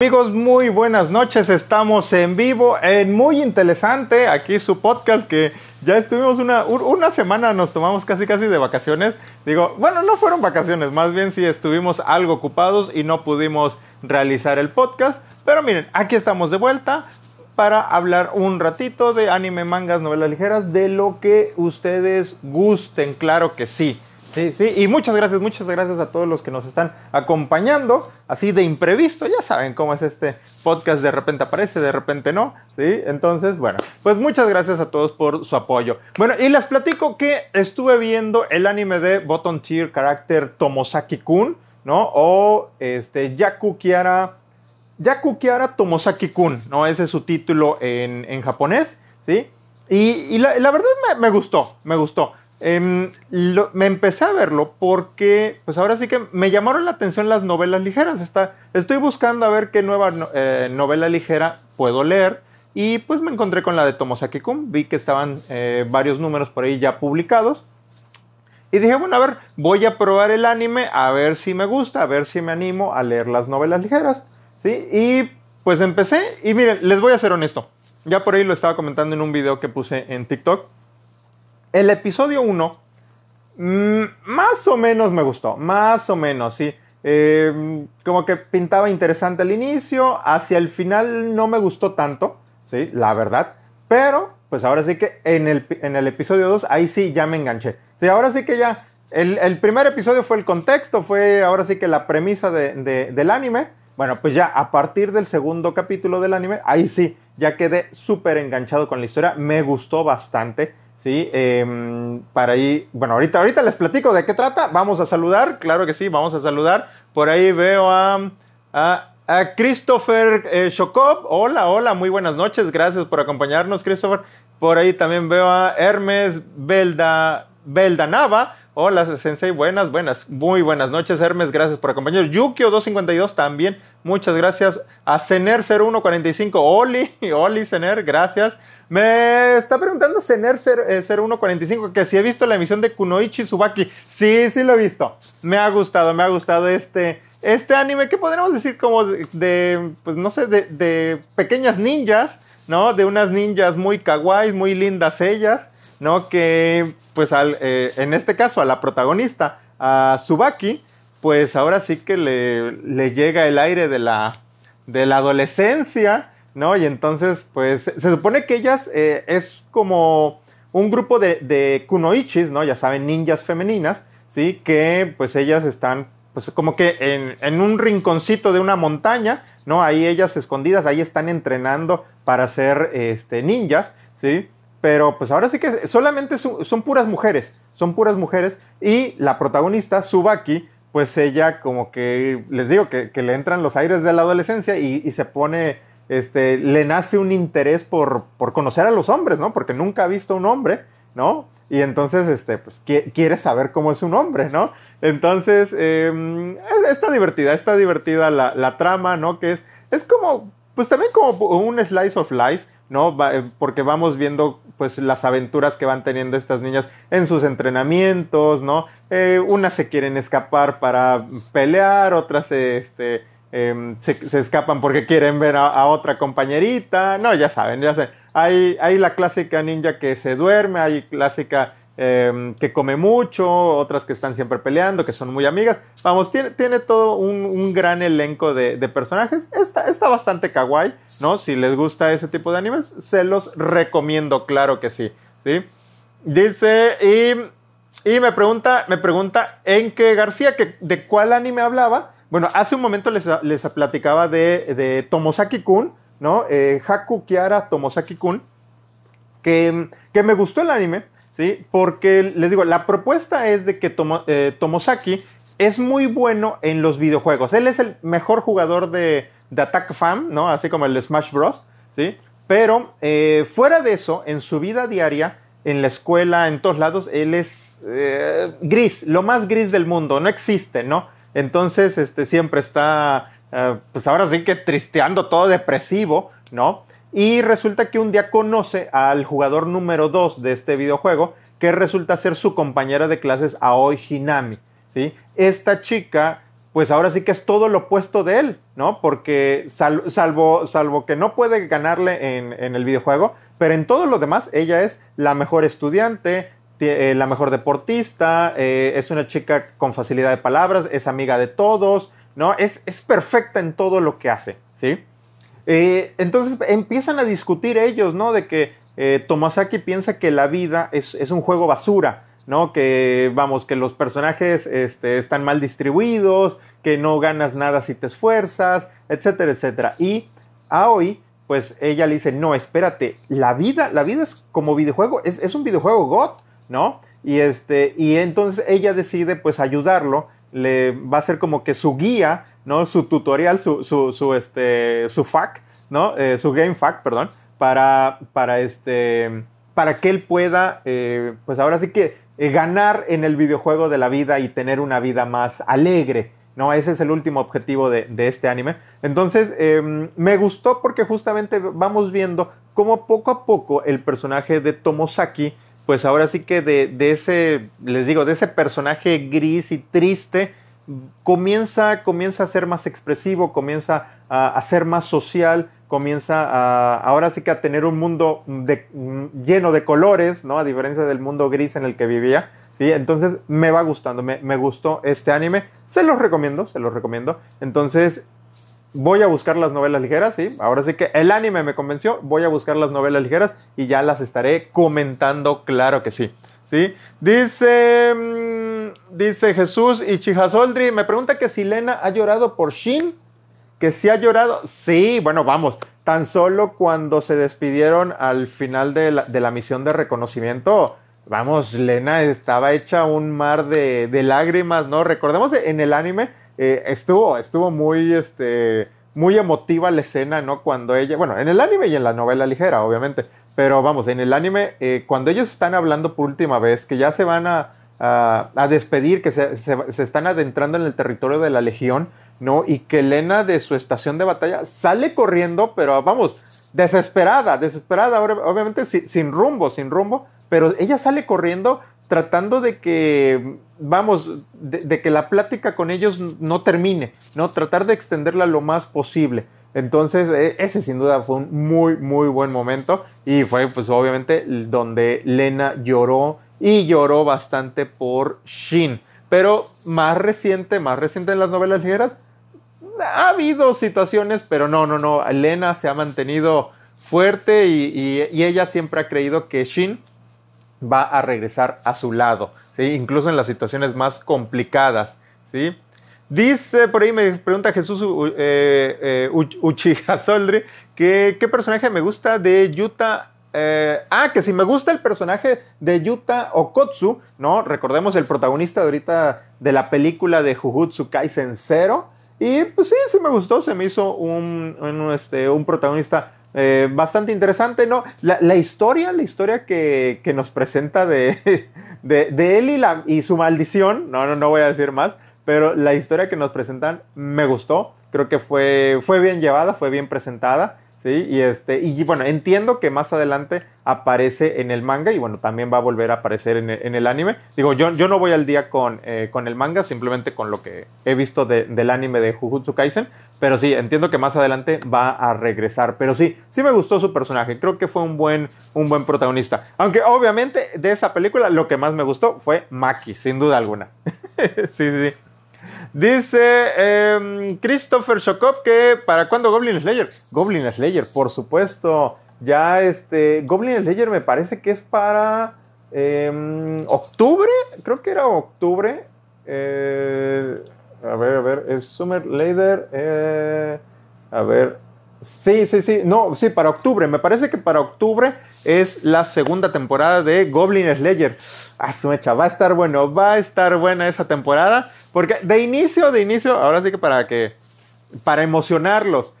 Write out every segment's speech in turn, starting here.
Amigos, muy buenas noches. Estamos en vivo en muy interesante aquí su podcast que ya estuvimos una, una semana, nos tomamos casi casi de vacaciones. Digo, bueno, no fueron vacaciones, más bien sí estuvimos algo ocupados y no pudimos realizar el podcast. Pero miren, aquí estamos de vuelta para hablar un ratito de anime, mangas, novelas ligeras, de lo que ustedes gusten, claro que sí. Sí, sí, y muchas gracias, muchas gracias a todos los que nos están acompañando, así de imprevisto, ya saben cómo es este podcast, de repente aparece, de repente no, ¿sí? Entonces, bueno, pues muchas gracias a todos por su apoyo. Bueno, y les platico que estuve viendo el anime de Bottom Tier Character Tomosaki-kun, ¿no? O este, Yaku Kiara, Yaku Tomosaki-kun, ¿no? Ese es su título en, japonés, ¿sí? Y, la, verdad me, me gustó, me gustó. Em, me empecé a verlo porque, pues ahora sí que me llamaron la atención las novelas ligeras. Está, estoy buscando a ver qué nueva eh, novela ligera puedo leer. Y pues me encontré con la de Tomosaki Kun. Vi que estaban eh, varios números por ahí ya publicados. Y dije, bueno, a ver, voy a probar el anime, a ver si me gusta, a ver si me animo a leer las novelas ligeras. ¿sí? Y pues empecé. Y miren, les voy a ser honesto. Ya por ahí lo estaba comentando en un video que puse en TikTok el episodio 1, mm, más o menos me gustó, más o menos, sí. Em, como que pintaba interesante al inicio, hacia el final no me gustó tanto, sí, la verdad. Pero, pues ahora sí que en el, en el episodio 2, ahí sí ya me enganché. Sí, ahora sí que ya, el, primer episodio fue el contexto, fue ahora sí que la premisa del anime. Bueno, pues ya a partir del segundo capítulo del anime, ahí sí, ya quedé súper enganchado con la historia, me gustó bastante. Sí, em, para ahí, bueno, ahorita, ahorita les platico de qué trata. Vamos a saludar, claro que sí, vamos a saludar. Por ahí veo a, a, Christopher eh, Shokov. Hola, hola, muy buenas noches. Gracias por acompañarnos, Christopher. Por ahí también veo a Hermes Belda, Beldanava. Hola, Sensei, buenas, buenas, muy buenas noches, Hermes, gracias por acompañarnos. Yukio252 también, muchas gracias. A Cener0145, Oli, Oli Cener, gracias. Me está preguntando Cener 0145 eh, que si he visto la emisión de Kunoichi Tsubaki. Sí, sí lo he visto. Me ha gustado, me ha gustado este, este anime que podríamos decir como de, pues no sé, de, pequeñas ninjas, ¿no? De unas ninjas muy kawaii, muy lindas ellas, ¿no? Que, pues al, eh, en este caso a la protagonista, a Tsubaki, pues ahora sí que le, le llega el aire de la, de la adolescencia ¿no? Y entonces, pues, se supone que ellas eh, es como un grupo de, de, kunoichis, ¿no? Ya saben, ninjas femeninas, ¿sí? Que, pues, ellas están, pues, como que en, en, un rinconcito de una montaña, ¿no? Ahí ellas escondidas, ahí están entrenando para ser, este, ninjas, ¿sí? Pero, pues, ahora sí que solamente son, puras mujeres, son puras mujeres, y la protagonista, Subaki, pues, ella como que, les digo, que, que le entran los aires de la adolescencia y, y se pone este, le nace un interés por, conocer a los hombres, ¿no? Porque nunca ha visto un hombre, ¿no? Y entonces, este, pues, quiere saber cómo es un hombre, ¿no? Entonces, eh, está divertida, está divertida la, trama, ¿no? Que es, es como, pues también como un slice of life, ¿no? Eh, porque vamos viendo, pues, las aventuras que van teniendo estas niñas en sus entrenamientos, ¿no? Eh, unas se quieren escapar para pelear, otras, este, Em, se, escapan porque quieren ver a, otra compañerita. No, ya saben, ya sé. Hay, hay la clásica ninja que se duerme, hay clásica em, que come mucho, otras que están siempre peleando, que son muy amigas. Vamos, tiene, tiene todo un, gran elenco de, personajes. Está, está bastante kawaii, ¿no? Si les gusta ese tipo de animes, se los recomiendo, claro que sí. ¿sí? Dice, y, y me pregunta, me pregunta en qué García, que, ¿de cuál anime hablaba? Bueno, hace un momento les, platicaba de, de Tomosaki-kun, ¿no? Eh, Haku Kiara Tomosaki-kun, que, que, me gustó el anime, ¿sí? Porque les digo, la propuesta es de que eh, Tomosaki es muy bueno en los videojuegos. Él es el mejor jugador de, de Attack Fam, ¿no? Así como el Smash Bros, ¿sí? Pero eh, fuera de eso, en su vida diaria, en la escuela, en todos lados, él es gris, lo más gris del mundo, no existe, ¿no? Entonces, este, siempre está, eh, pues ahora sí que tristeando, todo depresivo, ¿no? Y resulta que un día conoce al jugador número 2 de este videojuego, que resulta ser su compañera de clases Aoi Hinami, ¿sí? Esta chica pues ahora sí que es todo lo opuesto de él, ¿no? Porque salvo, salvo que no puede ganarle en, el videojuego, pero en todo lo demás ella es la mejor estudiante, eh, la mejor deportista, eh, es una chica con facilidad de palabras, es amiga de todos, ¿no? Es, es perfecta en todo lo que hace, ¿sí? Eh, entonces empiezan a discutir ellos, ¿no? De que Tomasaki piensa que la vida es, es un juego basura, ¿no? Que, vamos, que los personajes este, están mal distribuidos, que no ganas nada si te esfuerzas, etcétera, etcétera. Y Aoi, pues ella le dice, no, espérate, la vida, la vida es como videojuego, es, es un videojuego God, ¿no? Y, este, y entonces ella decide, pues, ayudarlo, le va a ser como que su guía, ¿no? Su tutorial, su, su, este, su FAQ, ¿no? Eh, su game FAQ, perdón, para, para, este, para que él pueda, eh, pues ahora sí que eh, ganar en el videojuego de la vida y tener una vida más alegre. ¿no? Ese es el último objetivo de, este anime. Entonces, em, me gustó porque justamente vamos viendo cómo poco a poco el personaje de Tomosaki, pues ahora sí que de, ese, les digo, de ese personaje gris y triste, comienza, comienza a ser más expresivo, comienza a, ser más social, comienza a, ahora sí que a tener un mundo lleno de colores, ¿no? A diferencia del mundo gris en el que vivía. ¿sí? Entonces me va gustando, me, me gustó este anime. Se los recomiendo, se los recomiendo. Entonces voy a buscar las novelas ligeras, ¿sí? Ahora sí que el anime me convenció, voy a buscar las novelas ligeras y ya las estaré comentando, claro que sí. ¿Sí? Dice, mm, dice Jesús y Chijasoldri, me pregunta que si Lena ha llorado por Shin que sí ha llorado. Sí, bueno, vamos. Tan solo cuando se despidieron al final de la, misión de reconocimiento, vamos, Lena estaba hecha un mar de, lágrimas, ¿no? Recordemos en el anime, eh, estuvo, estuvo muy, este, muy emotiva la escena, ¿no? Cuando ella, bueno, en el anime y en la novela ligera, obviamente, pero vamos, en el anime, eh, cuando ellos están hablando por última vez, que ya se van a, despedir, que se, se, están adentrando en el territorio de la Legión, ¿no? Y que Elena de su estación de batalla sale corriendo, pero vamos, desesperada, desesperada, obviamente sin, rumbo, sin rumbo, pero ella sale corriendo tratando de que, vamos, de, que la plática con ellos no termine, ¿no? Tratar de extenderla lo más posible. Entonces, e, ese sin duda fue un muy, muy buen momento y fue, pues, obviamente, donde Lena lloró y lloró bastante por Shin. Pero más reciente, más reciente en las novelas ligeras, ha habido situaciones, pero no, no, no. Elena se ha mantenido fuerte y, ella siempre ha creído que Shin va a regresar a su lado, incluso en las situaciones más complicadas. ¿sí? Dice, por ahí me pregunta Jesús eh, eh, Uchiha Soldri, que qué personaje me gusta de Yuta eh, ah, que si me gusta el personaje de Yuta Okotsu, ¿no? Recordemos el protagonista de ahorita de la película de Jujutsu Kaisen Zero. Y pues sí, sí me gustó, se me hizo un, este, un protagonista eh, bastante interesante, ¿no? La, historia, la historia que, nos presenta de, de, él y, la, y su maldición, no, no, no voy a decir más, pero la historia que nos presentan me gustó, creo que fue, fue bien llevada, fue bien presentada. Y, este, y bueno, entiendo que más adelante aparece en el manga y bueno, también va a volver a aparecer en el, anime. Digo, yo, yo no voy al día con, eh, con el manga, simplemente con lo que he visto del anime de Jujutsu Kaisen, pero sí, entiendo que más adelante va a regresar. Pero sí, sí me gustó su personaje, creo que fue un buen, un buen protagonista. Aunque obviamente de esa película lo que más me gustó fue Maki, sin duda alguna. sí, sí, sí. Dice em, Christopher Shokop que para cuándo Goblin Slayer. Goblin Slayer, por supuesto. Ya este. Goblin Slayer me parece que es para em, octubre. Creo que era octubre. Eh, a ver, a ver. Es Summer Later. Eh, a ver. Sí, sí, sí. No, sí, para octubre. Me parece que para octubre es la segunda temporada de Goblin Slayer. Ah, mecha, va a estar bueno, va a estar buena esa temporada. Porque de inicio, de inicio, ahora sí que para que, para emocionarlos,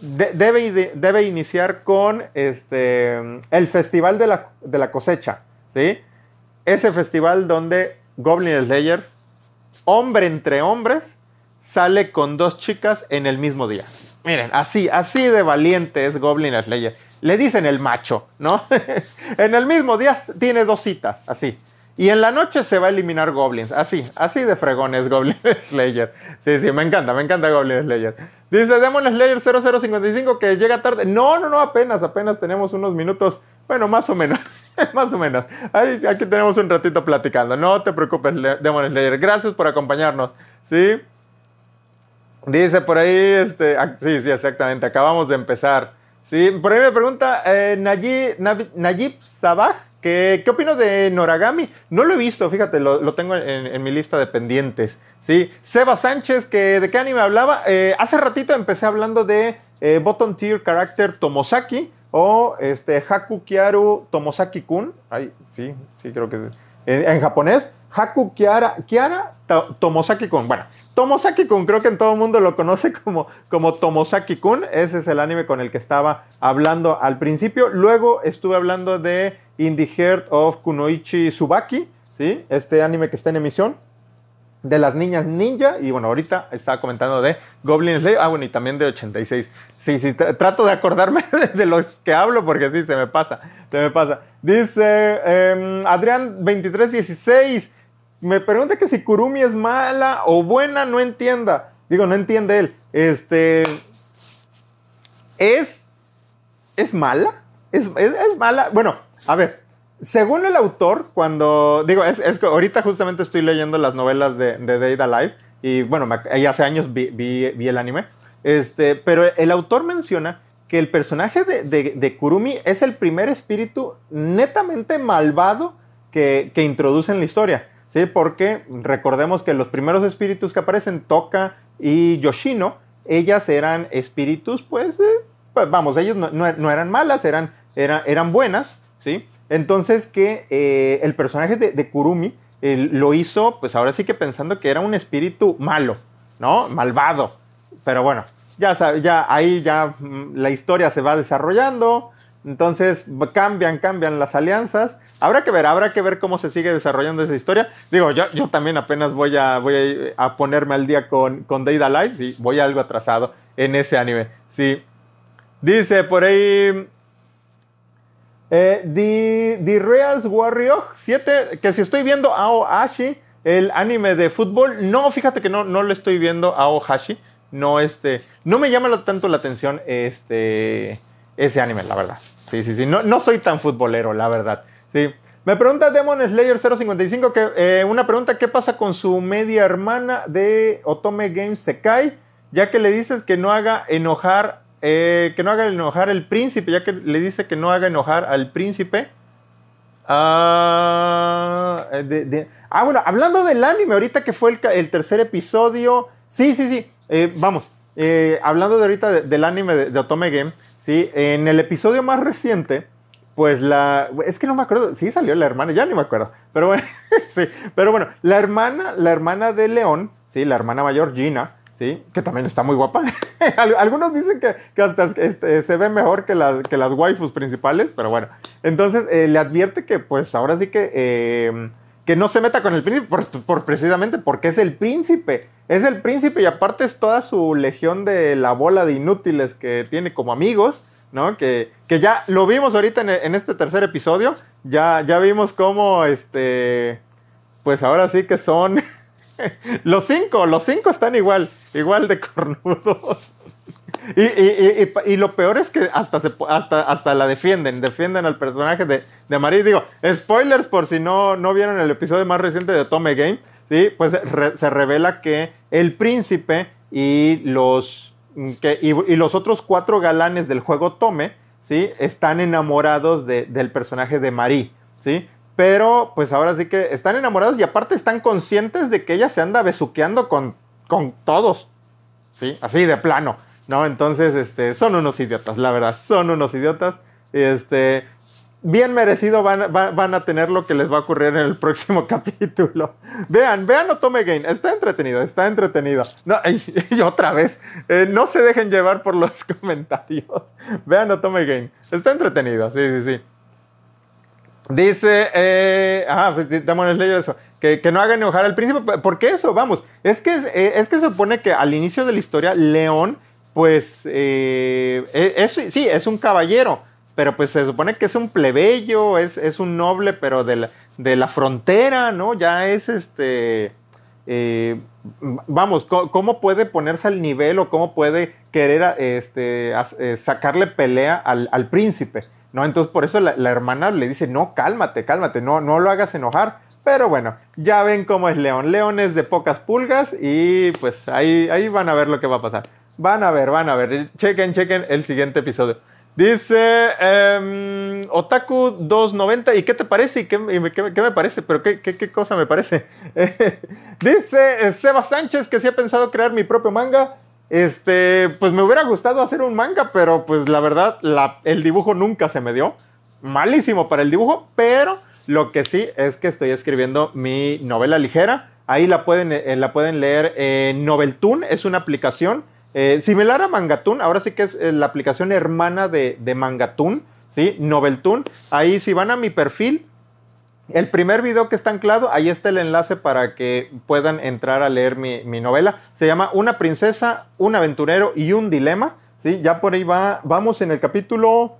debe, debe iniciar con este, el Festival de la, de la Cosecha, ¿sí? Ese festival donde Goblin Slayer, hombre entre hombres, sale con dos chicas en el mismo día. Miren, así, así de valiente es Goblin Slayer. Le dicen el macho, ¿no? en el mismo día tiene dos citas, así. Y en la noche se va a eliminar Goblins. Así, así de fregones Goblin Slayer. Sí, sí, me encanta, me encanta Goblin Slayer. Dice Demon Slayer 0055 que llega tarde. No, no, no, apenas, apenas tenemos unos minutos. Bueno, más o menos. más o menos. aquí tenemos un ratito platicando. No te preocupes, Demon Slayer. Gracias por acompañarnos. Sí. Dice por ahí, este, ah, sí, sí, exactamente. Acabamos de empezar. Sí, por ahí me pregunta eh, Nayib, Sabaj, ¿qué, ¿qué opino de Noragami? No lo he visto, fíjate, lo, tengo en, mi lista de pendientes. Sí, Seba Sánchez, que ¿de qué anime hablaba? Eh, hace ratito empecé hablando de eh, Bottom Tier Character Tomosaki o este, Haku Kiaru Tomosaki-kun. Ay, sí, sí, creo que es. En, japonés, Haku Kiara, Kiara Tomosaki-kun. Bueno, Tomosaki-kun, creo que en todo el mundo lo conoce como, como Tomosaki-kun. Ese es el anime con el que estaba hablando al principio. Luego estuve hablando de In the Heart of Kunoichi Subaki, ¿sí? Este anime que está en emisión. De las niñas ninja. Y bueno, ahorita estaba comentando de Goblin Slayer. Ah, bueno, y también de 86. Sí, sí, trato de acordarme de, los que hablo porque sí, se me pasa. Se me pasa. Dice em, Adrián 2316 me pregunta que si Kurumi es mala o buena, no entienda. Digo, no entiende él. Este. ¿Es. ¿Es mala? ¿Es, mala? Bueno, a ver. Según el autor, cuando. Digo, es, es ahorita justamente estoy leyendo las novelas de, de Data Live. Y bueno, hace años vi, vi, el anime. Este, pero el autor menciona que el personaje de, de, Kurumi es el primer espíritu netamente malvado que, que introduce en la historia. ¿Sí? Porque recordemos que los primeros espíritus que aparecen, Toka y Yoshino, ellas eran espíritus, pues, eh, pues vamos, ellos no, eran malas, eran, eran buenas, ¿sí? Entonces que eh, el personaje de, Kurumi lo hizo, pues ahora sí que pensando que era un espíritu malo, ¿no? Malvado. Pero bueno, ya, ya ahí ya mm, la historia se va desarrollando, entonces cambian, cambian las alianzas. Habrá que ver, habrá que ver cómo se sigue desarrollando esa historia. Digo, yo, yo también apenas voy a, voy a, ponerme al día con, con Data Live. Sí, voy algo atrasado en ese anime. Sí. Dice por ahí. Eh, The, Reals Warrior 7. Que si estoy viendo Aohashi, el anime de fútbol. No, fíjate que no, no lo estoy viendo Aohashi. No, este. No me llama tanto la atención este. Ese anime, la verdad. Sí, sí, sí. No, no soy tan futbolero, la verdad. Sí. Me pregunta Demon Slayer 055 que eh, una pregunta, ¿qué pasa con su media hermana de Otome Games Sekai? Ya que le dices que no haga enojar, eh, que no haga enojar el príncipe, ya que le dice que no haga enojar al príncipe. Ah, eh, ah bueno, hablando del anime, ahorita que fue el, tercer episodio. Sí, sí, sí. vamos, hablando de ahorita del anime de, de Otome Game, Sí, en el episodio más reciente, pues la. Es que no me acuerdo. Sí salió la hermana, ya ni me acuerdo. Pero bueno, sí. Pero bueno, la hermana, la hermana de León, sí, la hermana mayor, Gina, sí, que también está muy guapa. Algunos dicen que, hasta este, se ve mejor que, las que las waifus principales, pero bueno. Entonces eh, le advierte que, pues ahora sí que. Eh, que no se meta con el príncipe por, precisamente porque es el príncipe. Es el príncipe y aparte es toda su legión de la bola de inútiles que tiene como amigos, ¿no? Que, que ya lo vimos ahorita en, este tercer episodio. Ya, ya vimos cómo, este, pues ahora sí que son los cinco, los cinco están igual, igual de cornudos. Y, y, y, y, lo peor es que hasta, se, hasta, hasta la defienden, defienden al personaje de, de Marie. Digo, spoilers por si no, no vieron el episodio más reciente de Tome Game, ¿sí? pues se revela que el príncipe y los, que, y, los otros cuatro galanes del juego Tome ¿sí? están enamorados de, del personaje de Marie. ¿sí? Pero pues ahora sí que están enamorados y aparte están conscientes de que ella se anda besuqueando con, con todos. ¿sí? Así de plano. ¿No? Entonces, este, son unos idiotas, la verdad, son unos idiotas. Este, bien merecido van, van, a tener lo que les va a ocurrir en el próximo capítulo. Vean, vean Otome Game, está entretenido, está entretenido. No, y, otra vez, eh, no se dejen llevar por los comentarios. Vean Otome Game, está entretenido, sí, sí, sí. Dice, eh, ah, pues, eso, que, que, no hagan enojar al príncipe. ¿Por qué eso? Vamos, es que, eh, es que se supone que al inicio de la historia, León pues eh, e, sí, es un caballero, pero pues se supone que es un plebeyo, es, es un noble, pero de la, de la frontera, ¿no? Ya es este... Eh, vamos, ¿cómo puede ponerse al nivel o cómo puede querer este, eh, sacarle pelea al, al, príncipe? ¿no? Entonces por eso la, la, hermana le dice, no, cálmate, cálmate, no, no lo hagas enojar. Pero bueno, ya ven cómo es León. León es de pocas pulgas y pues ahí, ahí van a ver lo que va a pasar. Van a ver, van a ver. Chequen, chequen el siguiente episodio. Dice um, Otaku 290, ¿y qué te parece? ¿Y qué, qué, me parece? ¿Pero qué, qué cosa me parece? Dice Seba Sánchez que si ha pensado crear mi propio manga. Este, pues me hubiera gustado hacer un manga, pero pues la verdad, la, el dibujo nunca se me dio. Malísimo para el dibujo, pero lo que sí es que estoy escribiendo mi novela ligera. Ahí la pueden, eh, la pueden leer en Noveltoon, es una aplicación eh, similar a Mangatun, ahora sí que es eh, la aplicación hermana de, de Mangatun, ¿sí? Noveltoon. Ahí si van a mi perfil, el primer video que está anclado, ahí está el enlace para que puedan entrar a leer mi, mi novela. Se llama Una princesa, un aventurero y un dilema, ¿sí? Ya por ahí va, vamos en el capítulo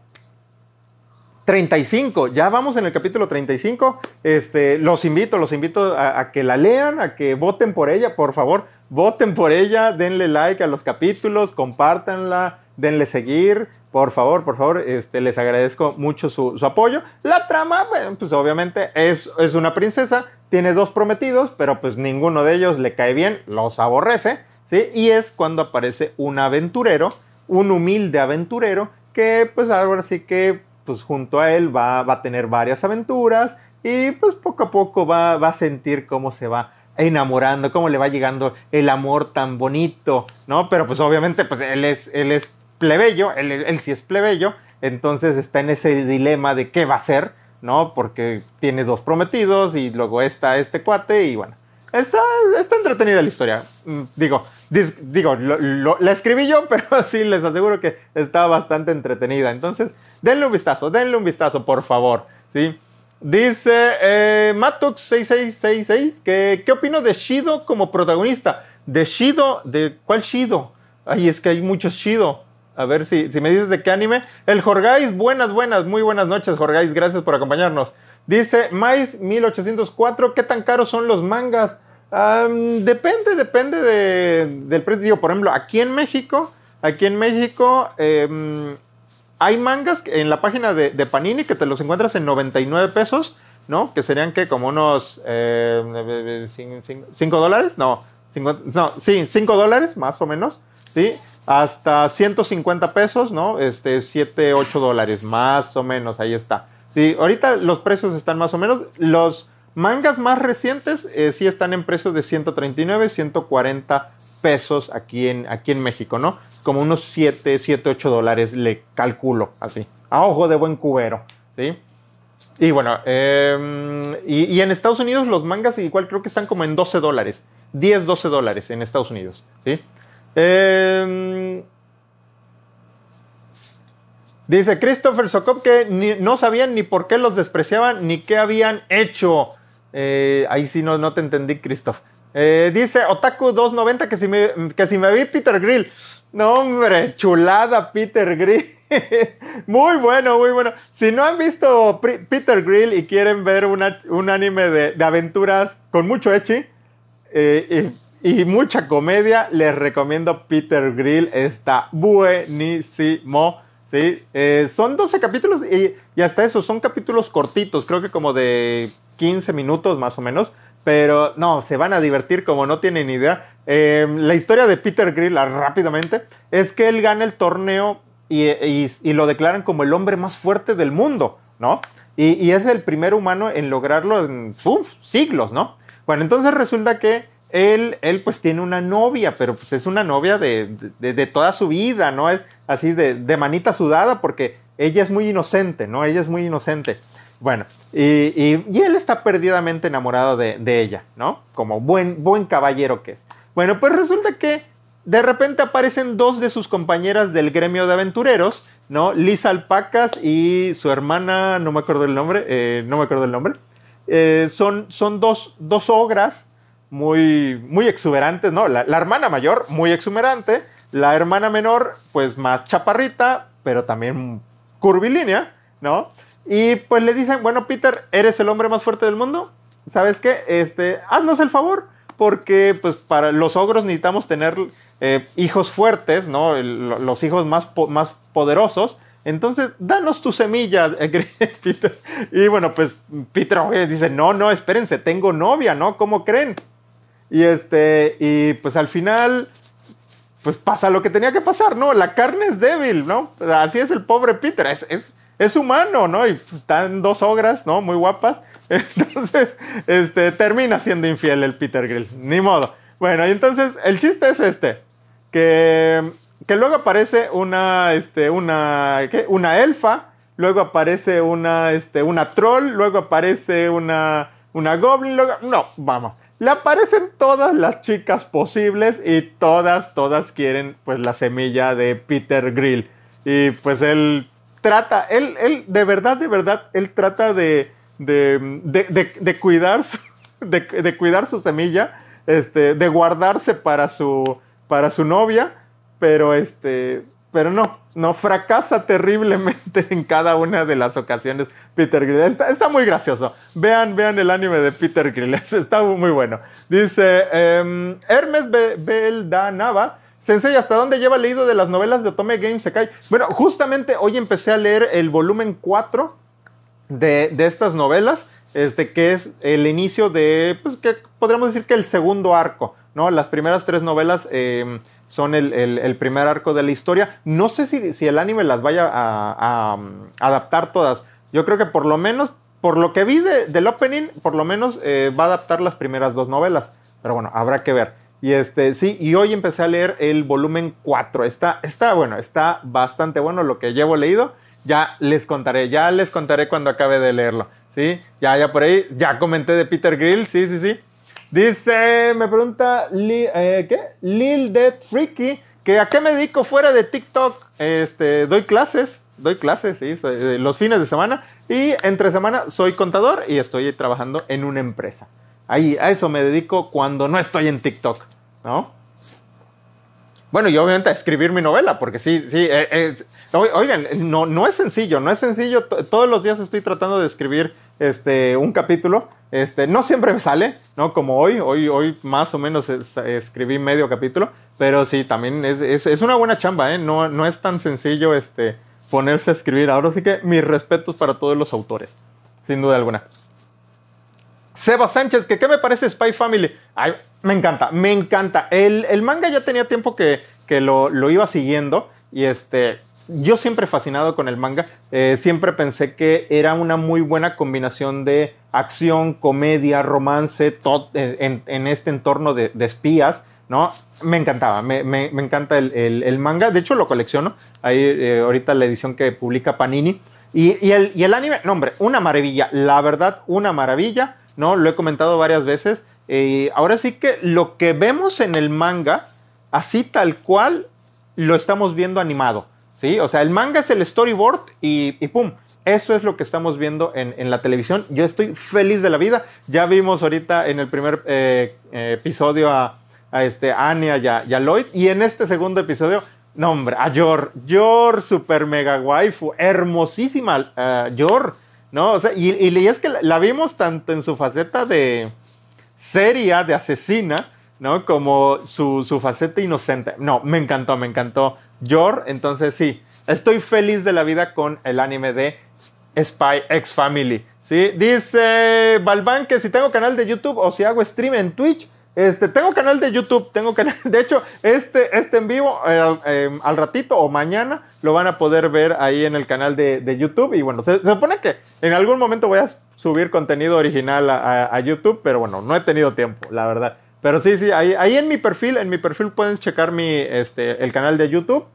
35, ya vamos en el capítulo 35. Este, los invito, los invito a, que la lean, a que voten por ella, por favor, voten por ella, denle like a los capítulos, compártanla, denle seguir, por favor, por favor, este, les agradezco mucho su, apoyo. La trama, pues obviamente es, es una princesa, tiene dos prometidos, pero pues ninguno de ellos le cae bien, los aborrece, ¿sí? Y es cuando aparece un aventurero, un humilde aventurero, que pues ahora sí que pues junto a él va, va a tener varias aventuras y pues poco a poco va, va, a sentir cómo se va enamorando, cómo le va llegando el amor tan bonito, ¿no? Pero pues obviamente pues él es, él es plebeyo, él, él sí es plebeyo, entonces está en ese dilema de qué va a hacer, ¿no? Porque tiene dos prometidos y luego está este cuate y bueno, Está, está entretenida la historia. Mm, digo, digo la escribí yo, pero sí les aseguro que está bastante entretenida. Entonces, denle un vistazo, denle un vistazo, por favor. ¿sí? Dice eh, Matux6666 que ¿qué opino de Shido como protagonista? ¿De Shido? ¿De cuál Shido? Ay, es que hay muchos Shido. A ver si, si me dices de qué anime. El Jorgais, buenas, buenas, muy buenas noches, Jorgais. Gracias por acompañarnos. Dice Mais 1804, ¿qué tan caros son los mangas? depende, depende del precio. por ejemplo, aquí en México, aquí en México em, hay mangas en la página de, Panini que te los encuentras en 99 pesos, ¿no? Que serían que como unos 5 em, dólares, no, no, sí, 5 dólares más o menos, ¿sí? Hasta 150 pesos, ¿no? Este, 7, 8 dólares, más o menos, ahí está. Sí, ahorita los precios están más o menos. Los mangas más recientes eh, sí están en precios de 139, 140 pesos aquí en, aquí en México, ¿no? Como unos 7, 7, 8 dólares le calculo así. A ojo de buen cubero, ¿sí? Y bueno, em, y, en Estados Unidos los mangas igual creo que están como en 12 dólares. 10, 12 dólares en Estados Unidos, ¿sí? Eh, Dice Christopher Sokop que no sabían ni por qué los despreciaban ni qué habían hecho. Eh, ahí sí no, no te entendí, Christoph. Eh, dice Otaku290 que si, me, que si me vi Peter Grill. No, hombre, chulada Peter Grill. muy bueno, muy bueno. Si no han visto Peter Grill y quieren ver un anime de, aventuras con mucho echi eh, y, y, mucha comedia, les recomiendo Peter Grill. Está buenísimo. Sí, eh, son 12 capítulos y, hasta eso, son capítulos cortitos, creo que como de 15 minutos más o menos, pero no, se van a divertir como no tienen idea. Em, la historia de Peter Grill, ah, rápidamente, es que él gana el torneo y, lo declaran como el hombre más fuerte del mundo, ¿no? Y, es el primer humano en lograrlo en siglos, ¿no? Bueno, entonces resulta que él, él pues tiene una novia, pero pues es una novia de, de, toda su vida, ¿no? Es así de, de, manita sudada porque ella es muy inocente, ¿no? Ella es muy inocente. Bueno, y, él está perdidamente enamorado de, ella, ¿no? Como buen, buen caballero que es. Bueno, pues resulta que de repente aparecen dos de sus compañeras del gremio de aventureros, ¿no? Lisa Alpacas y su hermana, no me acuerdo el nombre, eh, no me acuerdo el nombre. Eh, son, son dos, dos ogras muy, muy exuberantes, ¿no? La, hermana mayor, muy exuberante, la hermana menor, pues más chaparrita, pero también curvilínea, ¿no? Y pues le dicen, bueno, Peter, eres el hombre más fuerte del mundo. ¿Sabes qué? Este, haznos el favor, porque pues para los ogros necesitamos tener eh, hijos fuertes, ¿no? los hijos más, más poderosos. Entonces, danos tu semilla, Peter. Y bueno, pues Peter dice, no, no, espérense, tengo novia, ¿no? ¿Cómo creen? Y este, y pues al final, pues pasa lo que tenía que pasar, ¿no? La carne es débil, ¿no? Así es el pobre Peter, es, es, es humano, ¿no? Y están dos ogras, ¿no? Muy guapas. Entonces, este, termina siendo infiel el Peter Grill, ni modo. Bueno, y entonces el chiste es este, que, que luego aparece una, este, una. Una elfa, luego aparece una, este, una troll, luego aparece una, una goblin, luego, no, vamos. Le aparecen todas las chicas posibles y todas, todas quieren pues la semilla de Peter Grill. Y pues él trata, él, él, de verdad, de verdad, él trata de, de, de, de, cuidar, su, de, cuidar su semilla, este, de guardarse para su, para su novia, pero este, pero no, no, fracasa terriblemente en cada una de las ocasiones Peter Grill. Está, muy gracioso. Vean, vean el anime de Peter Grill, está muy bueno. Dice, um, Hermes Beldanava, Sensei, ¿hasta dónde lleva leído de las novelas de Otome Game Sekai? Bueno, justamente hoy empecé a leer el volumen 4 de, de estas novelas, este, que es el inicio de, pues que podríamos decir que el segundo arco, ¿no? Las primeras tres novelas... Eh, son el, primer arco de la historia. No sé si, el anime las vaya a, adaptar todas. Yo creo que por lo menos, por lo que vi del opening, por lo menos eh, va a adaptar las primeras dos novelas. Pero bueno, habrá que ver. Y este, sí, y hoy empecé a leer el volumen 4. Está, está bueno, está bastante bueno lo que llevo leído. Ya les contaré, ya les contaré cuando acabe de leerlo. Sí, ya, ya por ahí, ya comenté de Peter Grill, sí, sí, sí. Dice, me pregunta, eh, ¿qué? Lil Dead Freaky, que a qué me dedico fuera de TikTok. Este, doy clases, doy clases, sí, eh, los fines de semana. Y entre semana soy contador y estoy trabajando en una empresa. Ahí, a eso me dedico cuando no estoy en TikTok, ¿no? Bueno, y obviamente a escribir mi novela, porque sí, sí, eh, oigan, no, no es sencillo, no es sencillo. Todos los días estoy tratando de escribir este, un capítulo. Este, no siempre me sale, ¿no? Como hoy, hoy, hoy más o menos escribí medio capítulo, pero sí, también es, es, una buena chamba, ¿eh? No, no es tan sencillo este, ponerse a escribir. Ahora sí que mis respetos para todos los autores, sin duda alguna. Seba Sánchez, que qué me parece Spy Family. Me encanta, me encanta. El, manga ya tenía tiempo que, lo, iba siguiendo y este, yo siempre fascinado con el manga, eh, siempre pensé que era una muy buena combinación de acción, comedia, romance, todo en, este entorno de, espías, ¿no? Me encantaba, me, encanta el, manga, de hecho lo colecciono, ahí eh, ahorita la edición que publica Panini, y, el, y el anime, no hombre, una maravilla, la verdad, una maravilla, ¿no? Lo he comentado varias veces, y ahora sí que lo que vemos en el manga, así tal cual, lo estamos viendo animado. ¿sí? O sea, el manga es el storyboard y, ¡pum! Eso es lo que estamos viendo en, la televisión. Yo estoy feliz de la vida. Ya vimos ahorita en el primer eh, eh, episodio a, este, Anya y a, Lloyd. Y en este segundo episodio, no hombre, a Yor. Yor, super mega waifu. Hermosísima uh, Yor. ¿No? O sea, y, y, es que la, vimos tanto en su faceta de seria, de asesina, ¿no? Como su, su faceta inocente. No, me encantó, me encantó. Yor, entonces sí, estoy feliz de la vida con el anime de Spy X Family. ¿sí? Dice Balban que si tengo canal de YouTube o si hago stream en Twitch. Este, tengo canal de YouTube, tengo canal, de hecho, este, este en vivo eh, eh, al ratito o mañana lo van a poder ver ahí en el canal de, YouTube y bueno, se, supone que en algún momento voy a subir contenido original a, YouTube, pero bueno, no he tenido tiempo, la verdad. Pero sí, sí, ahí, ahí en mi perfil, en mi perfil pueden checar mi, este, el canal de YouTube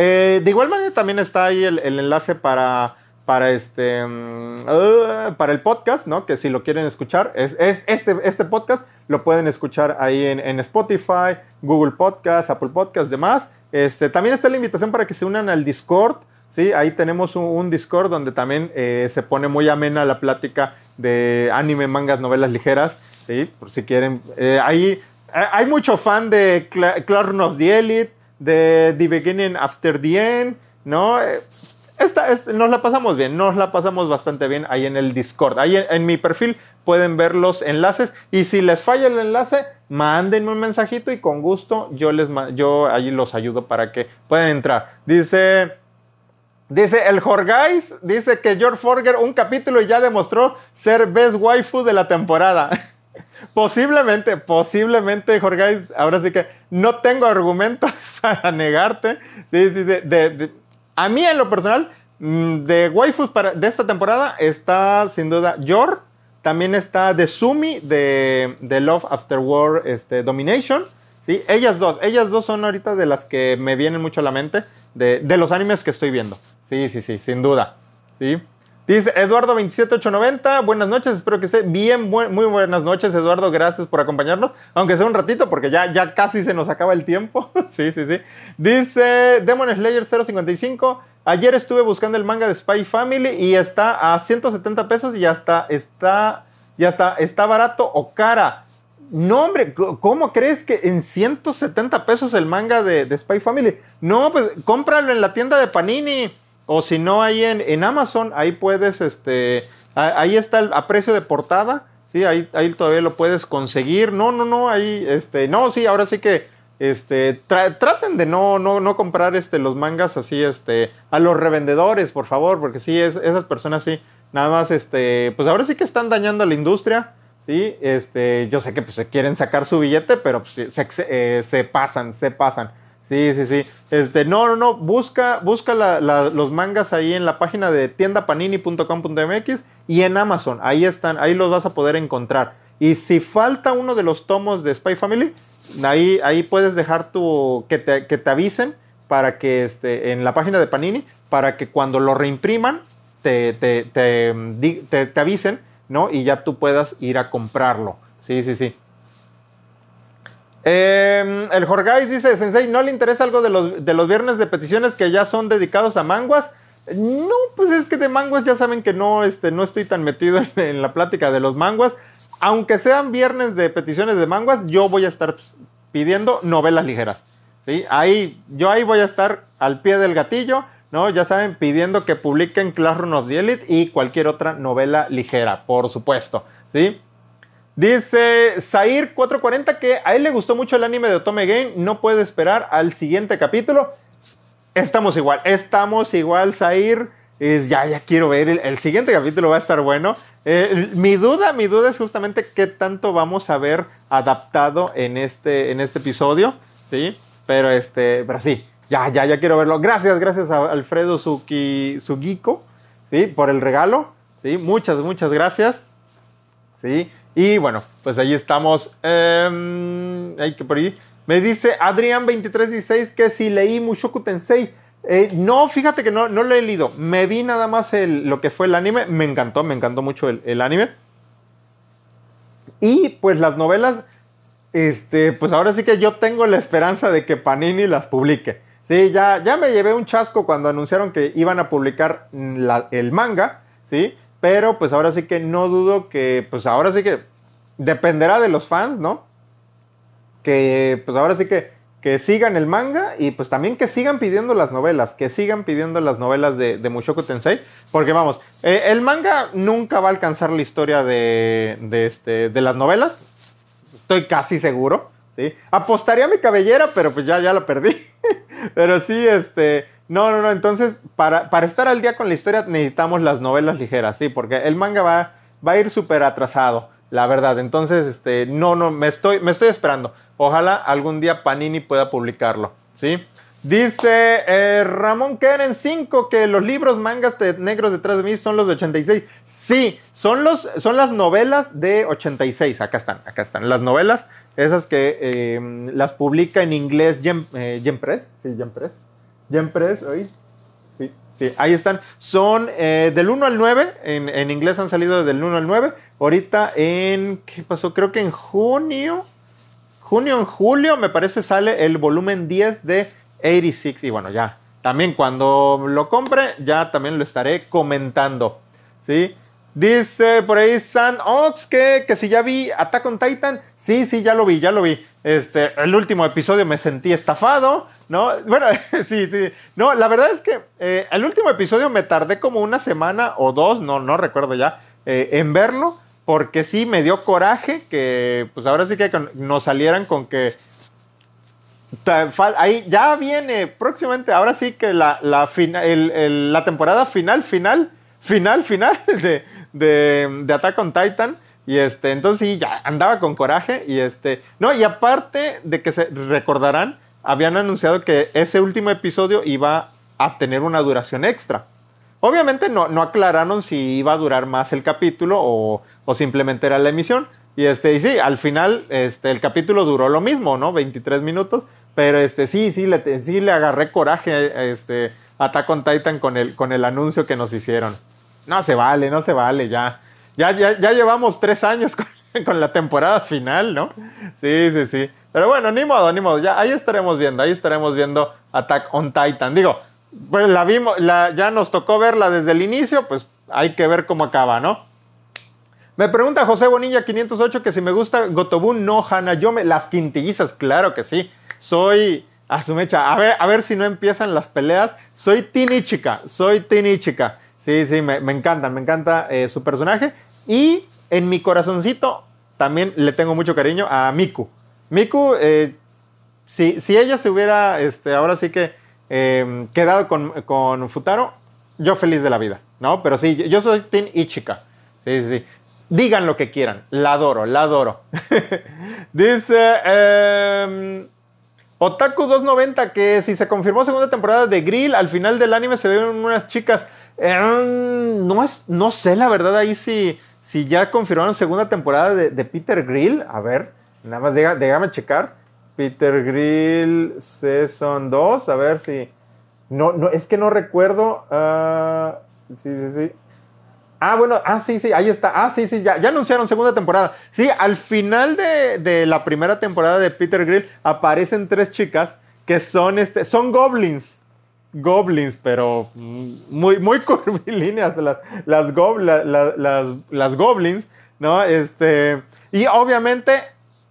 eh, de igual manera también está ahí el, enlace para, para, este, mm, uh, para el podcast, ¿no? Que si lo quieren escuchar, es, este, este podcast lo pueden escuchar ahí en, Spotify, Google Podcast, Apple Podcast, demás. Este, también está la invitación para que se unan al Discord. Sí, ahí tenemos un, Discord donde también eh, se pone muy amena la plática de anime, mangas, novelas ligeras. Sí, por si quieren. Eh, ahí hay mucho fan de Cl of the Elite, de The Beginning After the End, ¿no? Eh, esta, nos la pasamos bien, nos la pasamos bastante bien ahí en el Discord. Ahí en, mi perfil pueden ver los enlaces y si les falla el enlace, mándenme un mensajito y con gusto yo les yo ahí los ayudo para que puedan entrar. Dice Dice el Jorgais, dice que George Forger un capítulo y ya demostró ser best waifu de la temporada. posiblemente, posiblemente, Jorgais, ahora sí que no tengo argumentos para negarte. Sí, sí, de, a mí en lo personal, mm, de waifus para, de esta temporada está sin duda Yor, también está de Sumi de, de Love After War este, Domination. ¿sí? Ellas dos, ellas dos son ahorita de las que me vienen mucho a la mente de, de los animes que estoy viendo. Sí, sí, sí, sin duda. ¿sí? Dice Eduardo27890, buenas noches, espero que esté bien, muy buenas noches Eduardo, gracias por acompañarnos, aunque sea un ratito porque ya, ya casi se nos acaba el tiempo, sí, sí, sí. Dice Demon Slayer 055, ayer estuve buscando el manga de Spy Family y está a 170 pesos y ya está, está, ya está, está barato o cara. No, hombre, ¿cómo crees que en 170 pesos el manga de, de Spy Family? No, pues cómpralo en la tienda de Panini. O si no, ahí en, Amazon, ahí puedes, este, ahí está el, a precio de portada, sí, ahí, ahí todavía lo puedes conseguir. No, no, no, ahí, este, no, sí, ahora sí que, este, traten de no, no, no comprar, este, los mangas así, este, a los revendedores, por favor, porque sí, es, esas personas sí, nada más, este, pues ahora sí que están dañando a la industria. Sí, este, yo sé que pues, se quieren sacar su billete, pero pues, se, eh, se pasan, se pasan. Sí, sí, sí. Este, no, no, no. Busca, busca los mangas ahí en la página de tiendapanini.com.mx y en Amazon. Ahí están, ahí los vas a poder encontrar. Y si falta uno de los tomos de Spy Family, ahí, ahí puedes dejar tu. que te, que te avisen para que este, en la página de Panini, para que cuando lo reimpriman, te, te, te, te avisen, ¿no? Y ya tú puedas ir a comprarlo. Sí, sí, sí. Eh, el Jorgais dice, Sensei, ¿no le interesa algo de los, viernes de peticiones que ya son dedicados a manguas? No, pues es que de manguas ya saben que no, este, no estoy tan metido en, la plática de los manguas. Aunque sean viernes de peticiones de manguas, yo voy a estar pidiendo novelas ligeras. ¿sí? Ahí, yo ahí voy a estar al pie del gatillo, ¿no? Ya saben, pidiendo que publiquen Classroom of the Elite y cualquier otra novela ligera, por supuesto. ¿sí? Dice Zair440 que a él le gustó mucho el anime de Otome Game, no puede esperar al siguiente capítulo. Estamos igual, estamos igual, Zair. Es, ya, ya quiero ver, el, siguiente capítulo va a estar bueno. Eh, mi duda, mi duda es justamente qué tanto vamos a ver adaptado en este, en este episodio, ¿sí? Pero este, pero sí, ya, ya, ya quiero verlo. Gracias, gracias a Alfredo Suki, Sugiko, ¿sí? Por el regalo, ¿sí? Muchas, muchas gracias, ¿sí? Y bueno, pues ahí estamos. Hay que por ahí. Me dice Adrián2316 que si leí Mushoku Tensei. Eh, no, fíjate que no, no lo he leído. Me vi nada más el, lo que fue el anime. Me encantó, me encantó mucho el, anime. Y pues las novelas, este, pues ahora sí que yo tengo la esperanza de que Panini las publique. Sí, ya, ya me llevé un chasco cuando anunciaron que iban a publicar el manga, ¿sí? Pero pues ahora sí que no dudo que, pues ahora sí que dependerá de los fans, ¿no? Que pues ahora sí que, que sigan el manga y pues también que sigan pidiendo las novelas, que sigan pidiendo las novelas de, de Mushoku Tensei, porque vamos, eh, el manga nunca va a alcanzar la historia de, de, este, de las novelas, estoy casi seguro, ¿sí? Apostaría mi cabellera, pero pues ya, ya la perdí, pero sí, este no, no, no. Entonces, para, para estar al día con la historia necesitamos las novelas ligeras, sí, porque el manga va, va a ir súper atrasado, la verdad. Entonces, este, no, no, me estoy, me estoy esperando. Ojalá algún día Panini pueda publicarlo, ¿sí? Dice eh, Ramón Keren 5 que los libros mangas negros detrás de mí son los de 86. Sí, son, los, son las novelas de 86. Acá están, acá están. Las novelas, esas que eh, las publica en inglés Gem, eh, Press. Sí, Gem Press. Press, hoy. Sí, sí, ahí están. Son eh, del 1 al 9. En, inglés han salido del 1 al 9. Ahorita en. ¿Qué pasó? Creo que en junio. Junio, en julio, me parece, sale el volumen 10 de 86. Y bueno, ya. También cuando lo compre, ya también lo estaré comentando. ¿Sí? Dice por ahí San Ox que, que si ya vi Attack on Titan. Sí, sí, ya lo vi, ya lo vi. Este, el último episodio me sentí estafado, ¿no? Bueno, sí, sí. No, la verdad es que eh, el último episodio me tardé como una semana o dos, no, no recuerdo ya, eh, en verlo, porque sí me dio coraje que, pues ahora sí que nos salieran con que ahí ya viene próximamente, ahora sí que la, la, la temporada final, final, final, final de, de, de Attack on Titan. Y este, entonces sí, ya andaba con coraje. Y este, no, y aparte de que se recordarán, habían anunciado que ese último episodio iba a tener una duración extra. Obviamente no, no aclararon si iba a durar más el capítulo o, o, simplemente era la emisión. Y este, y sí, al final, este, el capítulo duró lo mismo, ¿no? 23 minutos. Pero este, sí, sí, le, sí le agarré coraje este, a Attack on Titan con el, con el anuncio que nos hicieron. No se vale, no se vale, ya. Ya, ya, ya llevamos tres años con, la temporada final, ¿no? Sí, sí, sí. Pero bueno, ni modo, ni modo. Ya, ahí estaremos viendo, ahí estaremos viendo Attack on Titan. Digo, pues la vimos, ya nos tocó verla desde el inicio, pues hay que ver cómo acaba, ¿no? Me pregunta José Bonilla 508 que si me gusta Gotobun no Hanayome, las quintillizas, claro que sí. Soy a su mecha. A ver, a ver si no empiezan las peleas. Soy Tinichika, soy Tinichika. Sí, sí, me, encanta, me encanta eh, su personaje. Y en mi corazoncito también le tengo mucho cariño a Miku. Miku, eh, si, si, ella se hubiera, este, ahora sí que em, quedado con, con, Futaro, yo feliz de la vida, ¿no? Pero sí, yo soy Team Ichika. Sí, sí, sí. Digan lo que quieran. La adoro, la adoro. Dice eh, Otaku 290 que si se confirmó segunda temporada de Grill, al final del anime se ven unas chicas. Em, no, es, no sé la verdad ahí si si ya confirmaron segunda temporada de, Peter Grill, a ver, nada más déjame checar. Peter Grill Season 2, a ver si. No, no, es que no recuerdo. Ah, sí, sí, sí. Ah, bueno, ah, sí, sí, ahí está. Ah, sí, sí, ya, ya anunciaron segunda temporada. Sí, al final de, de, la primera temporada de Peter Grill aparecen tres chicas que son, este, son goblins goblins, pero muy, muy curvilíneas las, las, goblins, ¿no? Este, y obviamente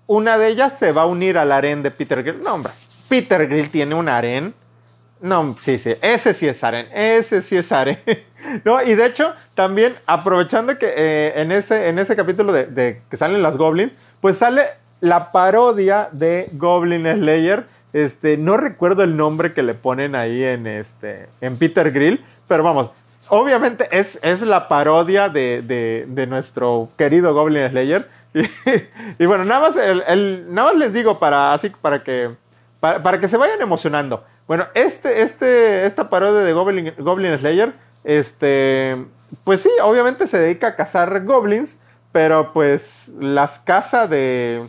una de ellas se va a unir al harén de Peter Grill. No, hombre, Peter Grill tiene un harén. No, sí, sí, ese sí es harén, ese sí es harén. no, y de hecho, también aprovechando que eh, en, ese, en ese capítulo de, de que salen las goblins, pues sale la parodia de Goblin Slayer este, no recuerdo el nombre que le ponen ahí en, este, en Peter Grill, pero vamos, obviamente es, es la parodia de, de, nuestro querido Goblin Slayer. Y, bueno, nada más, el, nada más les digo para, así, para, que, para, que se vayan emocionando. Bueno, este, este, esta parodia de Goblin, Goblin Slayer, este, pues sí, obviamente se dedica a cazar goblins, pero pues las caza de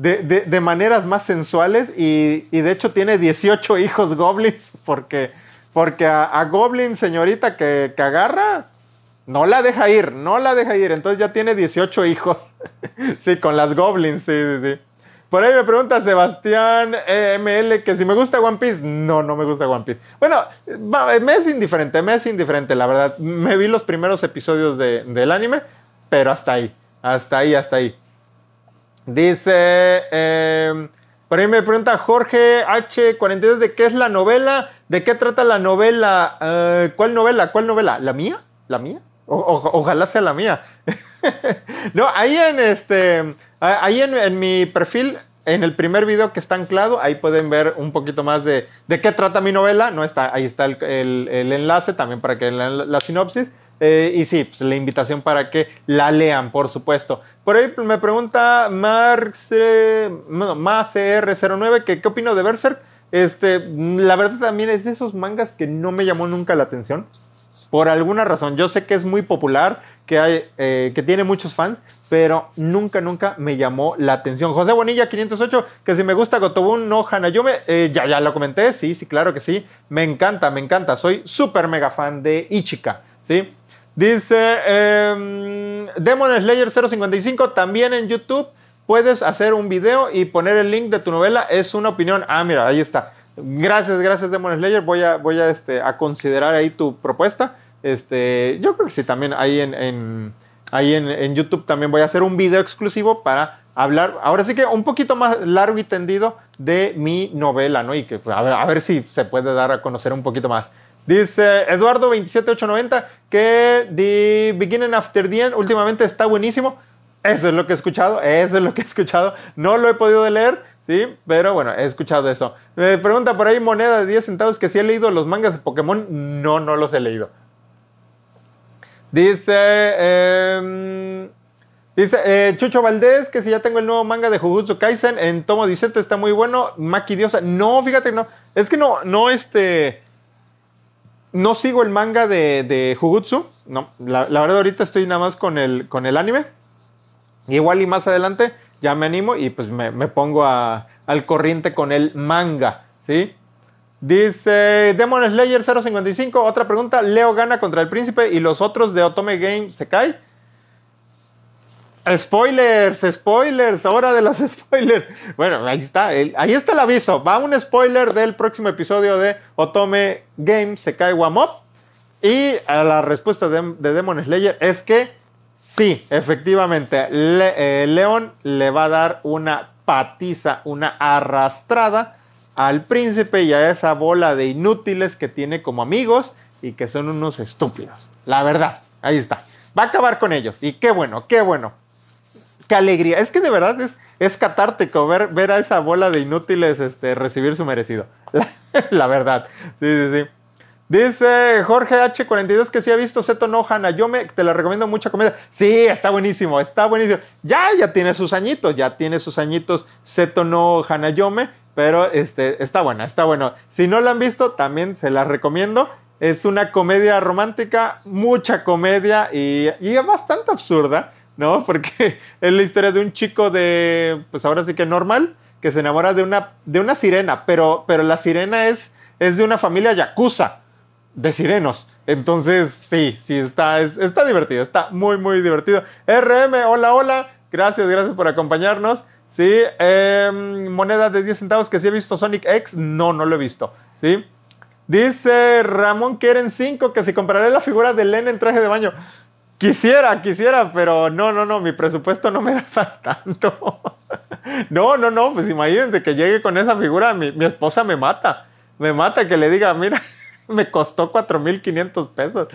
de, maneras más sensuales y, de hecho tiene 18 hijos goblins porque, porque a, Goblin, señorita, que, agarra, no la deja ir, no la deja ir. Entonces ya tiene 18 hijos. sí, con las goblins, sí, sí, sí. Por ahí me pregunta Sebastián ML que si me gusta One Piece. No, no me gusta One Piece. Bueno, me es indiferente, me es indiferente, la verdad. Me vi los primeros episodios del anime, pero hasta ahí, hasta ahí, hasta ahí. Dice, em, por ahí me pregunta Jorge H42 de qué es la novela, de qué trata la novela, eh, ¿cuál novela? ¿Cuál novela? ¿La mía? ¿La mía? ojalá sea la mía. no, ahí en este, ahí en, mi perfil, en el primer video que está anclado, ahí pueden ver un poquito más de, de qué trata mi novela. No está, ahí está el, enlace también para que la, la sinopsis. Eh, y sí, pues, la invitación para que la lean, por supuesto. Por ahí me pregunta Marx, eh, CR09 que qué opino de Berserk. Este, la verdad también es de esos mangas que no me llamó nunca la atención. Por alguna razón. Yo sé que es muy popular, que, hay, eh, que tiene muchos fans, pero nunca, nunca me llamó la atención. José Bonilla 508, que si me gusta Gotobun no Hanayome, eh, ya, ya lo comenté, sí, sí, claro que sí. Me encanta, me encanta. Soy súper mega fan de Ichika, ¿sí? Dice em, Demon Slayer 055, también en YouTube puedes hacer un video y poner el link de tu novela. Es una opinión. Ah, mira, ahí está. Gracias, gracias Demon Slayer. Voy a, voy a, este, a considerar ahí tu propuesta. Este, yo creo que sí, también ahí en, ahí en, YouTube también voy a hacer un video exclusivo para hablar, ahora sí que un poquito más largo y tendido de mi novela, ¿no? Y que pues, a ver, a ver si se puede dar a conocer un poquito más. Dice Eduardo 27890 que The Beginning After the End últimamente está buenísimo. Eso es lo que he escuchado, eso es lo que he escuchado. No lo he podido leer, sí, pero bueno, he escuchado eso. Me pregunta por ahí moneda de 10 centavos que si he leído los mangas de Pokémon. No, no los he leído. Dice, eh, dice eh, Chucho Valdés que si ya tengo el nuevo manga de Jujutsu Kaisen en tomo 17 está muy bueno. Maki Diosa, no, fíjate, no. Es que no, no, este no sigo el manga de, de Jujutsu. No, la, verdad ahorita estoy nada más con el, con el anime. Igual y más adelante ya me animo y pues me, pongo al corriente con el manga, ¿sí? Dice Demon Slayer 055, otra pregunta, Leo gana contra el príncipe y los otros de Otome Game se cae. Spoilers, spoilers, hora de las spoilers. Bueno, ahí está, ahí está el aviso. Va un spoiler del próximo episodio de Otome Game Sekai Wamop. Y la respuesta de, Demon Slayer es que sí, efectivamente, eh, León le va a dar una patiza, una arrastrada al príncipe y a esa bola de inútiles que tiene como amigos y que son unos estúpidos. La verdad, ahí está. Va a acabar con ellos. Y qué bueno, qué bueno qué alegría. Es que de verdad es, catártico ver, a esa bola de inútiles este, recibir su merecido. La, verdad. Sí, sí, sí. Dice Jorge H42 que sí ha visto Seto no Hanayome, te la recomiendo mucha comida. Sí, está buenísimo, está buenísimo. Ya, ya tiene sus añitos, ya tiene sus añitos Seto no Hanayome, pero este, está buena, está bueno. Si no la han visto, también se la recomiendo. Es una comedia romántica, mucha comedia y, y bastante absurda. ¿No? Porque es la historia de un chico de, pues ahora sí que normal, que se enamora de una, de una sirena, pero, pero la sirena es, es de una familia yakuza, de sirenos. Entonces, sí, sí, está, está divertido, está muy, muy divertido. RM, hola, hola, gracias, gracias por acompañarnos. Sí, eh, moneda de 10 centavos que sí he visto Sonic X, no, no lo he visto, ¿sí? Dice Ramón que eran 5 que si compraré la figura de Len en traje de baño. Quisiera, quisiera, pero no, no, no, mi presupuesto no me da tanto. no, no, no, pues imagínense que llegue con esa figura, mi, esposa me mata. Me mata que le diga, mira, me costó 4.500 pesos.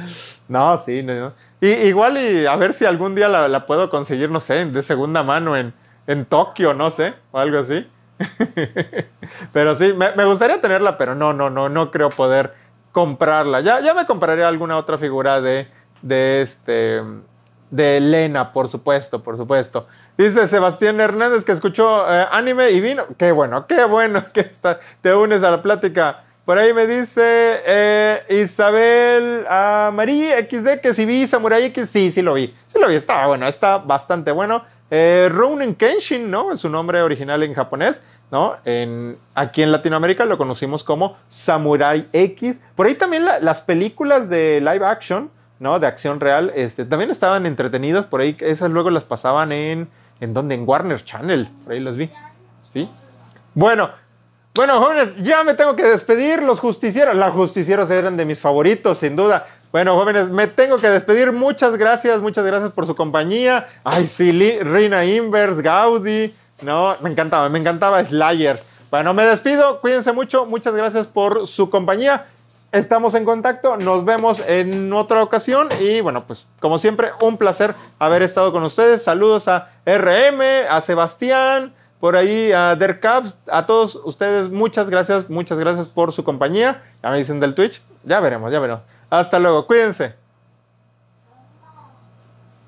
No, sí, no, Y, igual y a ver si algún día la, puedo conseguir, no sé, de segunda mano en, en Tokio, no sé, o algo así. pero sí, me, me, gustaría tenerla, pero no, no, no, no creo poder comprarla. Ya, ya me compraré alguna otra figura de de este de Elena, por supuesto, por supuesto. Dice Sebastián Hernández que escuchó eh, anime y vino. Qué bueno, qué bueno que está, te unes a la plática. Por ahí me dice eh, Isabel a María XD que si vi Samurai X, sí, sí lo vi. Sí lo vi, estaba bueno, está bastante bueno. Eh, Ronin Kenshin, ¿no? Es su nombre original en japonés, ¿no? En, aquí en Latinoamérica lo conocimos como Samurai X. Por ahí también las películas de live action ¿no? De acción real, este, también estaban entretenidos por ahí, esas luego las pasaban en, ¿en dónde? En Warner Channel, por ahí las vi, ¿sí? Bueno, bueno, jóvenes, ya me tengo que despedir, los justicieros, los justicieros eran de mis favoritos, sin duda. Bueno, jóvenes, me tengo que despedir, muchas gracias, muchas gracias por su compañía. Ay, sí, Rina Inverse, Gaudi, no, me encantaba, me encantaba Slayers. Bueno, me despido, cuídense mucho, muchas gracias por su compañía estamos en contacto, nos vemos en otra ocasión y bueno, pues como siempre, un placer haber estado con ustedes. Saludos a RM, a Sebastián, por ahí a Dercaps, a todos ustedes, muchas gracias, muchas gracias por su compañía. Ya me dicen del Twitch, ya veremos, ya veremos. Hasta luego, cuídense.